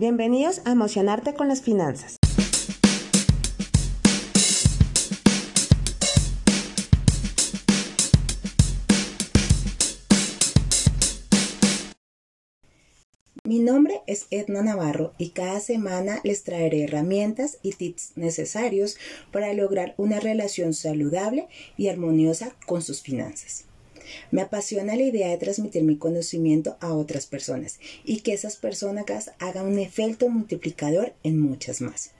Bienvenidos a Emocionarte con las Finanzas. Mi nombre es Edna Navarro y cada semana les traeré herramientas y tips necesarios para lograr una relación saludable y armoniosa con sus finanzas. Me apasiona la idea de transmitir mi conocimiento a otras personas y que esas personas hagan un efecto multiplicador en muchas más.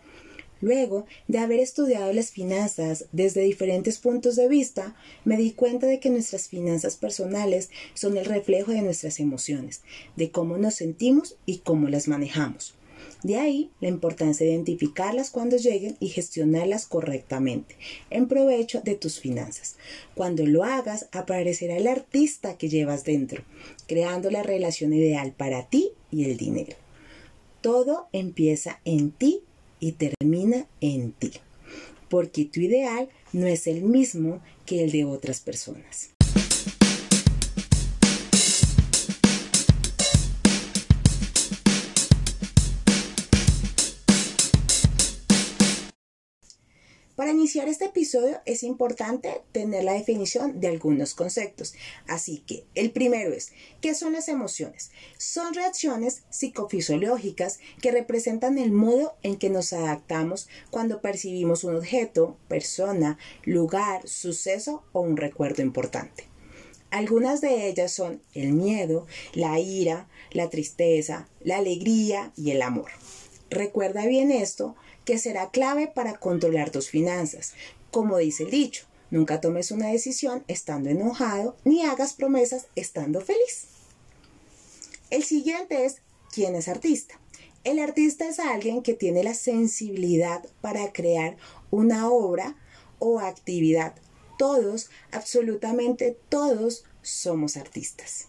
Luego de haber estudiado las finanzas desde diferentes puntos de vista, me di cuenta de que nuestras finanzas personales son el reflejo de nuestras emociones, de cómo nos sentimos y cómo las manejamos. De ahí la importancia de identificarlas cuando lleguen y gestionarlas correctamente, en provecho de tus finanzas. Cuando lo hagas, aparecerá el artista que llevas dentro, creando la relación ideal para ti y el dinero. Todo empieza en ti y termina en ti, porque tu ideal no es el mismo que el de otras personas. Para iniciar este episodio es importante tener la definición de algunos conceptos. Así que el primero es, ¿qué son las emociones? Son reacciones psicofisiológicas que representan el modo en que nos adaptamos cuando percibimos un objeto, persona, lugar, suceso o un recuerdo importante. Algunas de ellas son el miedo, la ira, la tristeza, la alegría y el amor. Recuerda bien esto que será clave para controlar tus finanzas. Como dice el dicho, nunca tomes una decisión estando enojado ni hagas promesas estando feliz. El siguiente es, ¿quién es artista? El artista es alguien que tiene la sensibilidad para crear una obra o actividad. Todos, absolutamente todos, somos artistas.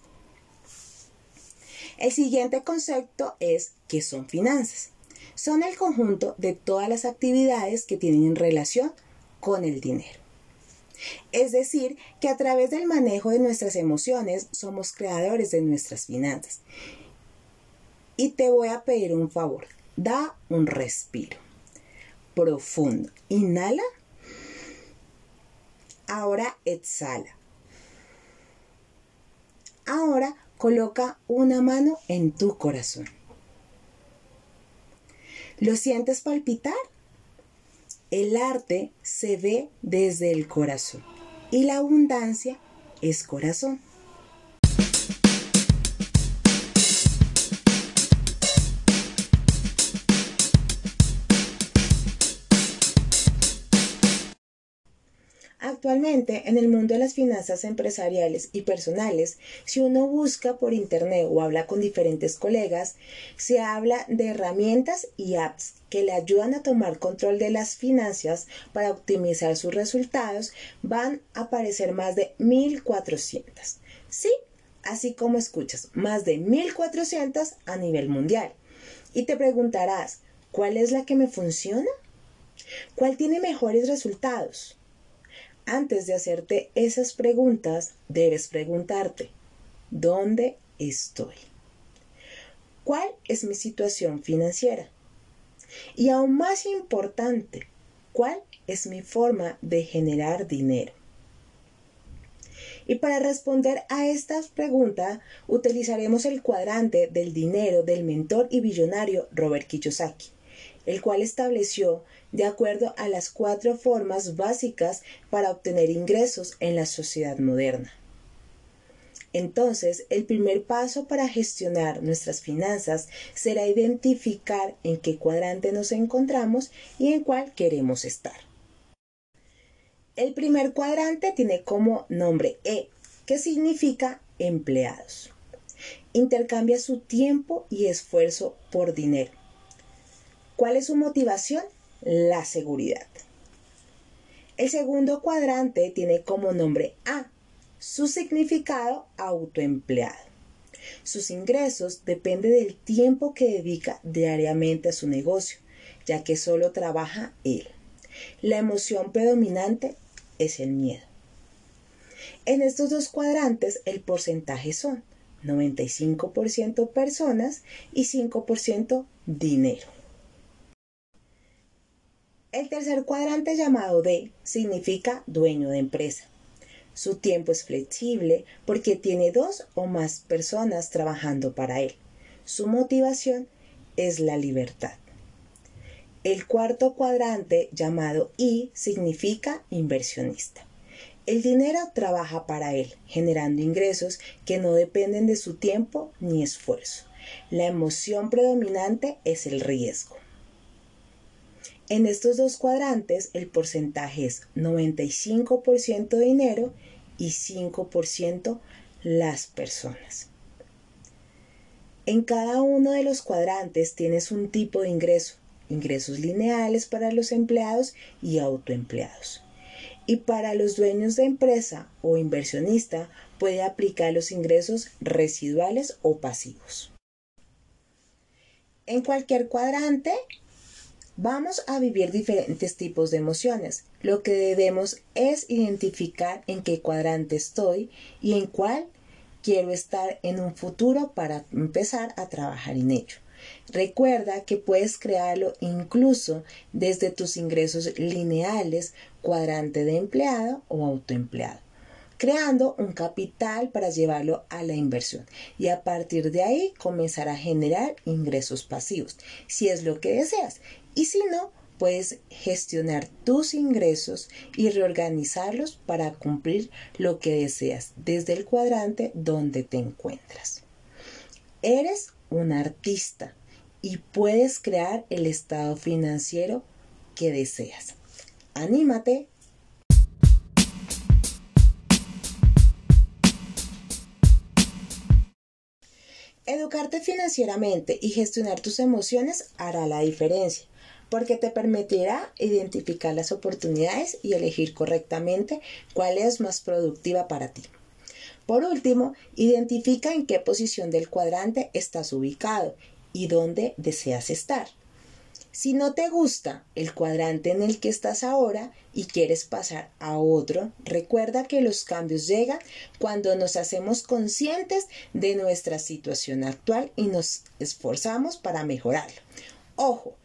El siguiente concepto es ¿qué son finanzas? Son el conjunto de todas las actividades que tienen relación con el dinero. Es decir, que a través del manejo de nuestras emociones somos creadores de nuestras finanzas. Y te voy a pedir un favor, da un respiro profundo. Inhala. Ahora exhala. Ahora coloca una mano en tu corazón. ¿Lo sientes palpitar? El arte se ve desde el corazón y la abundancia es corazón. Actualmente, en el mundo de las finanzas empresariales y personales, si uno busca por internet o habla con diferentes colegas, se habla de herramientas y apps que le ayudan a tomar control de las finanzas para optimizar sus resultados, van a aparecer más de 1400. Sí, así como escuchas, más de 1400 a nivel mundial. Y te preguntarás, ¿cuál es la que me funciona? ¿Cuál tiene mejores resultados? Antes de hacerte esas preguntas, debes preguntarte, ¿dónde estoy? ¿Cuál es mi situación financiera? Y aún más importante, ¿cuál es mi forma de generar dinero? Y para responder a estas preguntas utilizaremos el cuadrante del dinero del mentor y billonario Robert Kiyosaki el cual estableció de acuerdo a las cuatro formas básicas para obtener ingresos en la sociedad moderna. Entonces, el primer paso para gestionar nuestras finanzas será identificar en qué cuadrante nos encontramos y en cuál queremos estar. El primer cuadrante tiene como nombre E, que significa empleados. Intercambia su tiempo y esfuerzo por dinero. ¿Cuál es su motivación? La seguridad. El segundo cuadrante tiene como nombre A, su significado autoempleado. Sus ingresos dependen del tiempo que dedica diariamente a su negocio, ya que solo trabaja él. La emoción predominante es el miedo. En estos dos cuadrantes el porcentaje son 95% personas y 5% dinero. El tercer cuadrante llamado D significa dueño de empresa. Su tiempo es flexible porque tiene dos o más personas trabajando para él. Su motivación es la libertad. El cuarto cuadrante llamado I significa inversionista. El dinero trabaja para él, generando ingresos que no dependen de su tiempo ni esfuerzo. La emoción predominante es el riesgo. En estos dos cuadrantes el porcentaje es 95% dinero y 5% las personas. En cada uno de los cuadrantes tienes un tipo de ingreso, ingresos lineales para los empleados y autoempleados. Y para los dueños de empresa o inversionista puede aplicar los ingresos residuales o pasivos. En cualquier cuadrante Vamos a vivir diferentes tipos de emociones. Lo que debemos es identificar en qué cuadrante estoy y en cuál quiero estar en un futuro para empezar a trabajar en ello. Recuerda que puedes crearlo incluso desde tus ingresos lineales, cuadrante de empleado o autoempleado, creando un capital para llevarlo a la inversión y a partir de ahí comenzar a generar ingresos pasivos, si es lo que deseas. Y si no, puedes gestionar tus ingresos y reorganizarlos para cumplir lo que deseas desde el cuadrante donde te encuentras. Eres un artista y puedes crear el estado financiero que deseas. Anímate. Educarte financieramente y gestionar tus emociones hará la diferencia porque te permitirá identificar las oportunidades y elegir correctamente cuál es más productiva para ti. Por último, identifica en qué posición del cuadrante estás ubicado y dónde deseas estar. Si no te gusta el cuadrante en el que estás ahora y quieres pasar a otro, recuerda que los cambios llegan cuando nos hacemos conscientes de nuestra situación actual y nos esforzamos para mejorarlo. Ojo,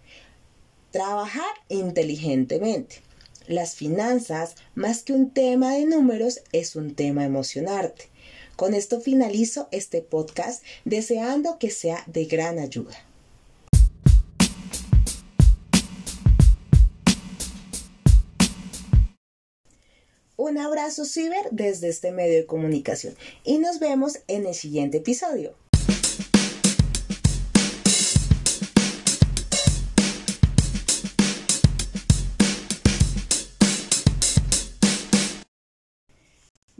Trabajar inteligentemente. Las finanzas, más que un tema de números, es un tema emocionarte. Con esto finalizo este podcast deseando que sea de gran ayuda. Un abrazo ciber desde este medio de comunicación y nos vemos en el siguiente episodio.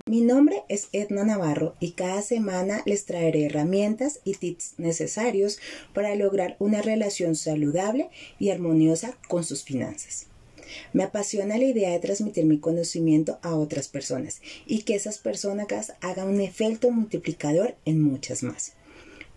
Mi nombre es Edna Navarro y cada semana les traeré herramientas y tips necesarios para lograr una relación saludable y armoniosa con sus finanzas. Me apasiona la idea de transmitir mi conocimiento a otras personas y que esas personas hagan un efecto multiplicador en muchas más.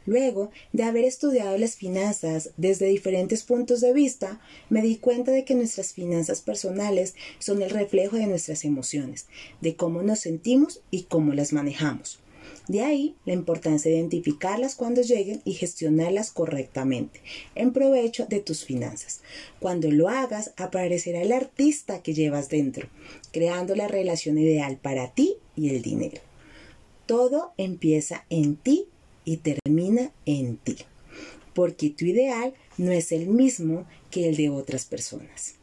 Luego de haber estudiado las finanzas desde diferentes puntos de vista, me di cuenta de que nuestras finanzas personales son el reflejo de nuestras emociones, de cómo nos sentimos y cómo las manejamos. De ahí la importancia de identificarlas cuando lleguen y gestionarlas correctamente, en provecho de tus finanzas. Cuando lo hagas, aparecerá el artista que llevas dentro, creando la relación ideal para ti y el dinero. Todo empieza en ti y termina en ti, porque tu ideal no es el mismo que el de otras personas.